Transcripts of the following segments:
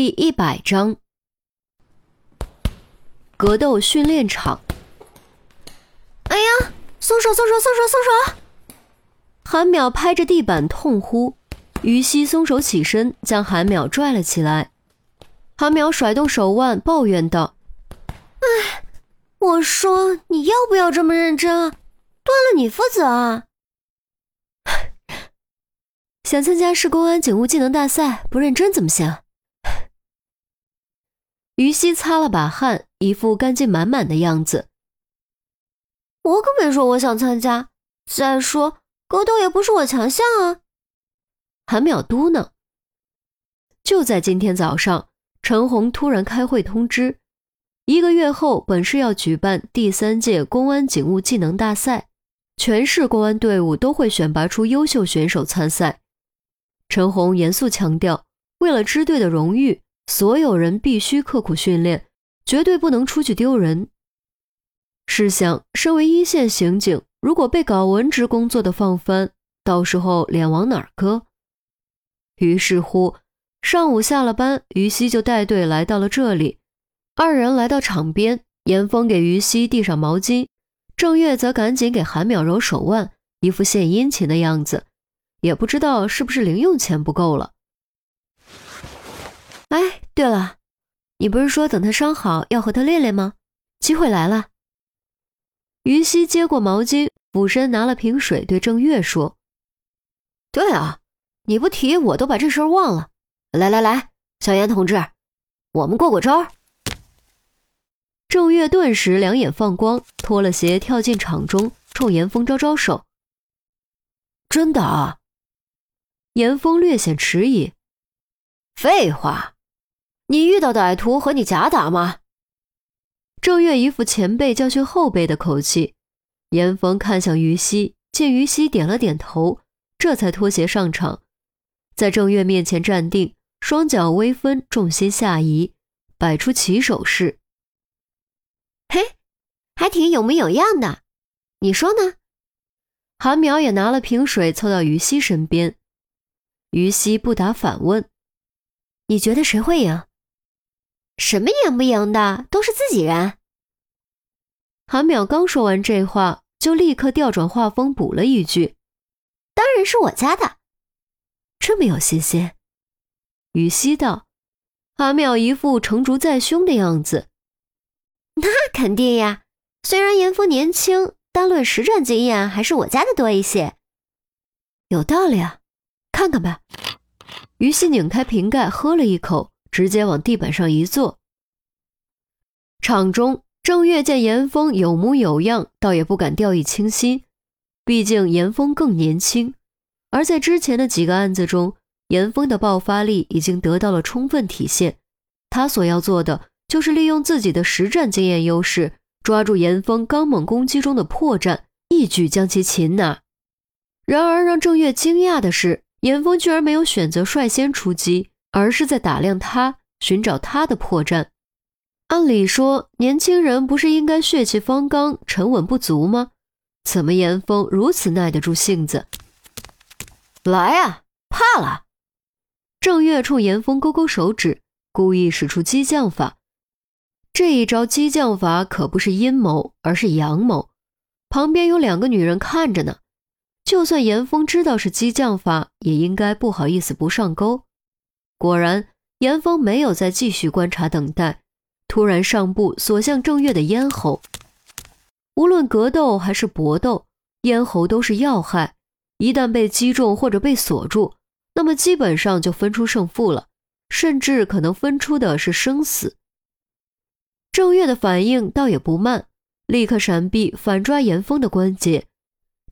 第一百章，格斗训练场。哎呀，松手，松手，松手，松手！韩淼拍着地板痛呼。于西松手起身，将韩淼拽了起来。韩淼甩动手腕，抱怨道：“哎，我说你要不要这么认真啊？断了你负责啊！想参加市公安警务技能大赛，不认真怎么行？”于西擦了把汗，一副干劲满满的样子。我可没说我想参加。再说，格斗也不是我强项啊。韩淼嘟囔。就在今天早上，陈红突然开会通知，一个月后本市要举办第三届公安警务技能大赛，全市公安队伍都会选拔出优秀选手参赛。陈红严肃强调，为了支队的荣誉。所有人必须刻苦训练，绝对不能出去丢人。试想，身为一线刑警，如果被搞文职工作的放翻，到时候脸往哪儿搁？于是乎，上午下了班，于西就带队来到了这里。二人来到场边，严峰给于西递上毛巾，郑月则赶紧给韩淼揉手腕，一副献殷勤的样子。也不知道是不是零用钱不够了。哎，对了，你不是说等他伤好要和他练练吗？机会来了。于西接过毛巾，俯身拿了瓶水，对郑月说：“对啊，你不提我都把这事儿忘了。来来来，小严同志，我们过过招。”郑月顿时两眼放光，脱了鞋跳进场中，冲严峰招招手。真的啊？严峰略显迟疑。废话。你遇到歹徒和你假打吗？郑月一副前辈教训后辈的口气。严峰看向于西，见于西点了点头，这才脱鞋上场，在郑月面前站定，双脚微分，重心下移，摆出起手式。嘿，还挺有模有样的，你说呢？韩苗也拿了瓶水凑到于西身边。于西不答，反问：“你觉得谁会赢？”什么赢不赢的，都是自己人。韩淼刚说完这话，就立刻调转话锋，补了一句：“当然是我家的。”这么有信心？于西道。韩淼一副成竹在胸的样子。那肯定呀，虽然严峰年轻，单论实战经验，还是我家的多一些。有道理啊，看看吧。于西拧开瓶盖，喝了一口。直接往地板上一坐。场中，郑月见严峰有模有样，倒也不敢掉以轻心。毕竟严峰更年轻，而在之前的几个案子中，严峰的爆发力已经得到了充分体现。他所要做的，就是利用自己的实战经验优势，抓住严峰刚猛攻击中的破绽，一举将其擒拿。然而，让郑月惊讶的是，严峰居然没有选择率先出击。而是在打量他，寻找他的破绽。按理说，年轻人不是应该血气方刚、沉稳不足吗？怎么严峰如此耐得住性子？来啊，怕了！郑月冲严峰勾勾手指，故意使出激将法。这一招激将法可不是阴谋，而是阳谋。旁边有两个女人看着呢，就算严峰知道是激将法，也应该不好意思不上钩。果然，严峰没有再继续观察等待，突然上步锁向郑月的咽喉。无论格斗还是搏斗，咽喉都是要害，一旦被击中或者被锁住，那么基本上就分出胜负了，甚至可能分出的是生死。郑月的反应倒也不慢，立刻闪避，反抓严峰的关节。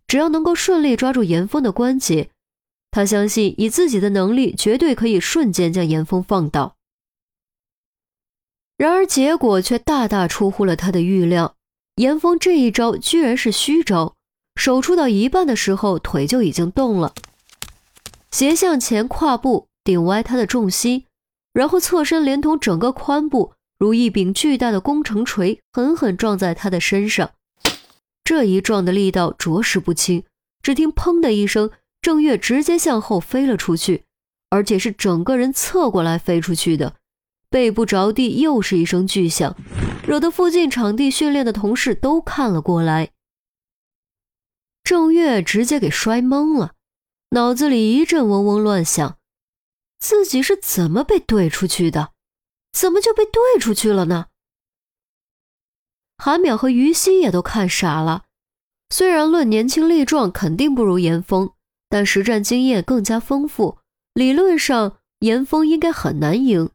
只要能够顺利抓住严峰的关节。他相信，以自己的能力，绝对可以瞬间将严峰放倒。然而，结果却大大出乎了他的预料。严峰这一招居然是虚招，手出到一半的时候，腿就已经动了，斜向前跨步，顶歪他的重心，然后侧身，连同整个髋部，如一柄巨大的工程锤，狠狠撞在他的身上。这一撞的力道着实不轻，只听“砰”的一声。郑月直接向后飞了出去，而且是整个人侧过来飞出去的，背部着地，又是一声巨响，惹得附近场地训练的同事都看了过来。郑月直接给摔懵了，脑子里一阵嗡嗡乱响，自己是怎么被怼出去的？怎么就被怼出去了呢？韩淼和于西也都看傻了。虽然论年轻力壮，肯定不如严峰，但实战经验更加丰富，理论上严峰应该很难赢。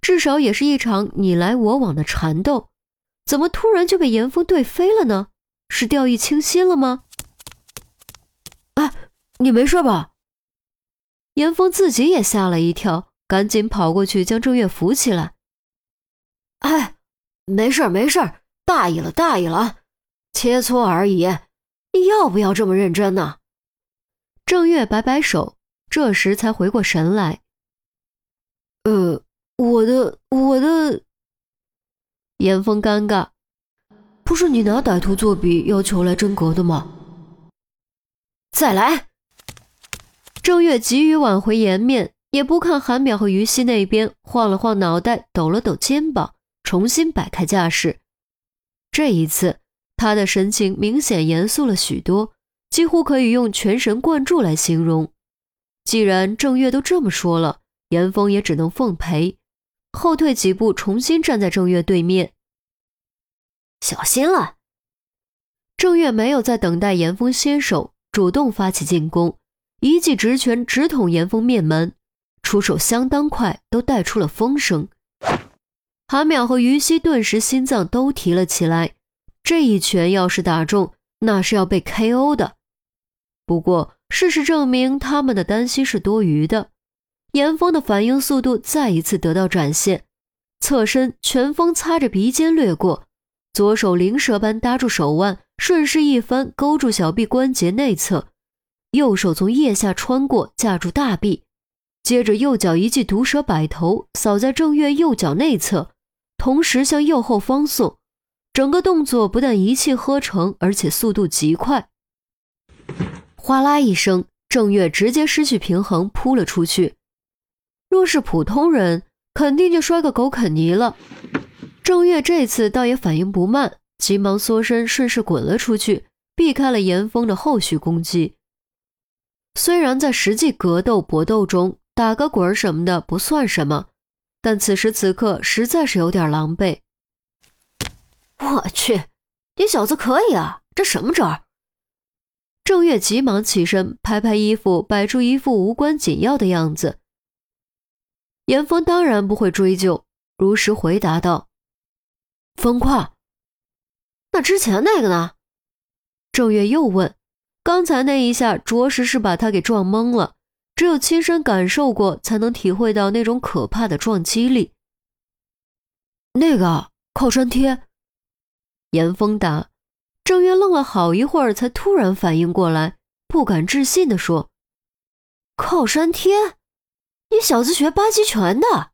至少也是一场你来我往的缠斗，怎么突然就被严峰对飞了呢？是掉以轻心了吗？哎，你没事吧？严峰自己也吓了一跳，赶紧跑过去将郑月扶起来。哎，没事没事，大意了大意了，切磋而已，你要不要这么认真呢？郑月摆摆手，这时才回过神来。呃。我的我的，严峰尴尬，不是你拿歹徒作弊要求来真格的吗？再来。郑月急于挽回颜面，也不看韩淼和于西那边，晃了晃脑袋，抖了抖肩膀，重新摆开架势。这一次，他的神情明显严肃了许多，几乎可以用全神贯注来形容。既然郑月都这么说了，严峰也只能奉陪。后退几步，重新站在郑月对面。小心了。郑月没有再等待严峰先手，主动发起进攻，一记直拳直捅严峰面门，出手相当快，都带出了风声。韩淼和于西顿时心脏都提了起来，这一拳要是打中，那是要被 KO 的。不过事实证明，他们的担心是多余的。严峰的反应速度再一次得到展现，侧身拳锋擦着鼻尖掠过，左手灵蛇般搭住手腕，顺势一翻勾住小臂关节内侧，右手从腋下穿过架住大臂，接着右脚一记毒蛇摆头扫在郑月右脚内侧，同时向右后方送，整个动作不但一气呵成，而且速度极快。哗啦一声，郑月直接失去平衡扑了出去。若是普通人，肯定就摔个狗啃泥了。郑月这次倒也反应不慢，急忙缩身，顺势滚了出去，避开了严峰的后续攻击。虽然在实际格斗搏斗中打个滚什么的不算什么，但此时此刻实在是有点狼狈。我去，你小子可以啊，这什么招？郑月急忙起身，拍拍衣服，摆出一副无关紧要的样子。严峰当然不会追究，如实回答道：“方块。”那之前那个呢？郑月又问：“刚才那一下，着实是把他给撞懵了。只有亲身感受过，才能体会到那种可怕的撞击力。”那个靠山贴。严峰答。郑渊愣了好一会儿，才突然反应过来，不敢置信地说：“靠山贴。”你小子学八极拳的？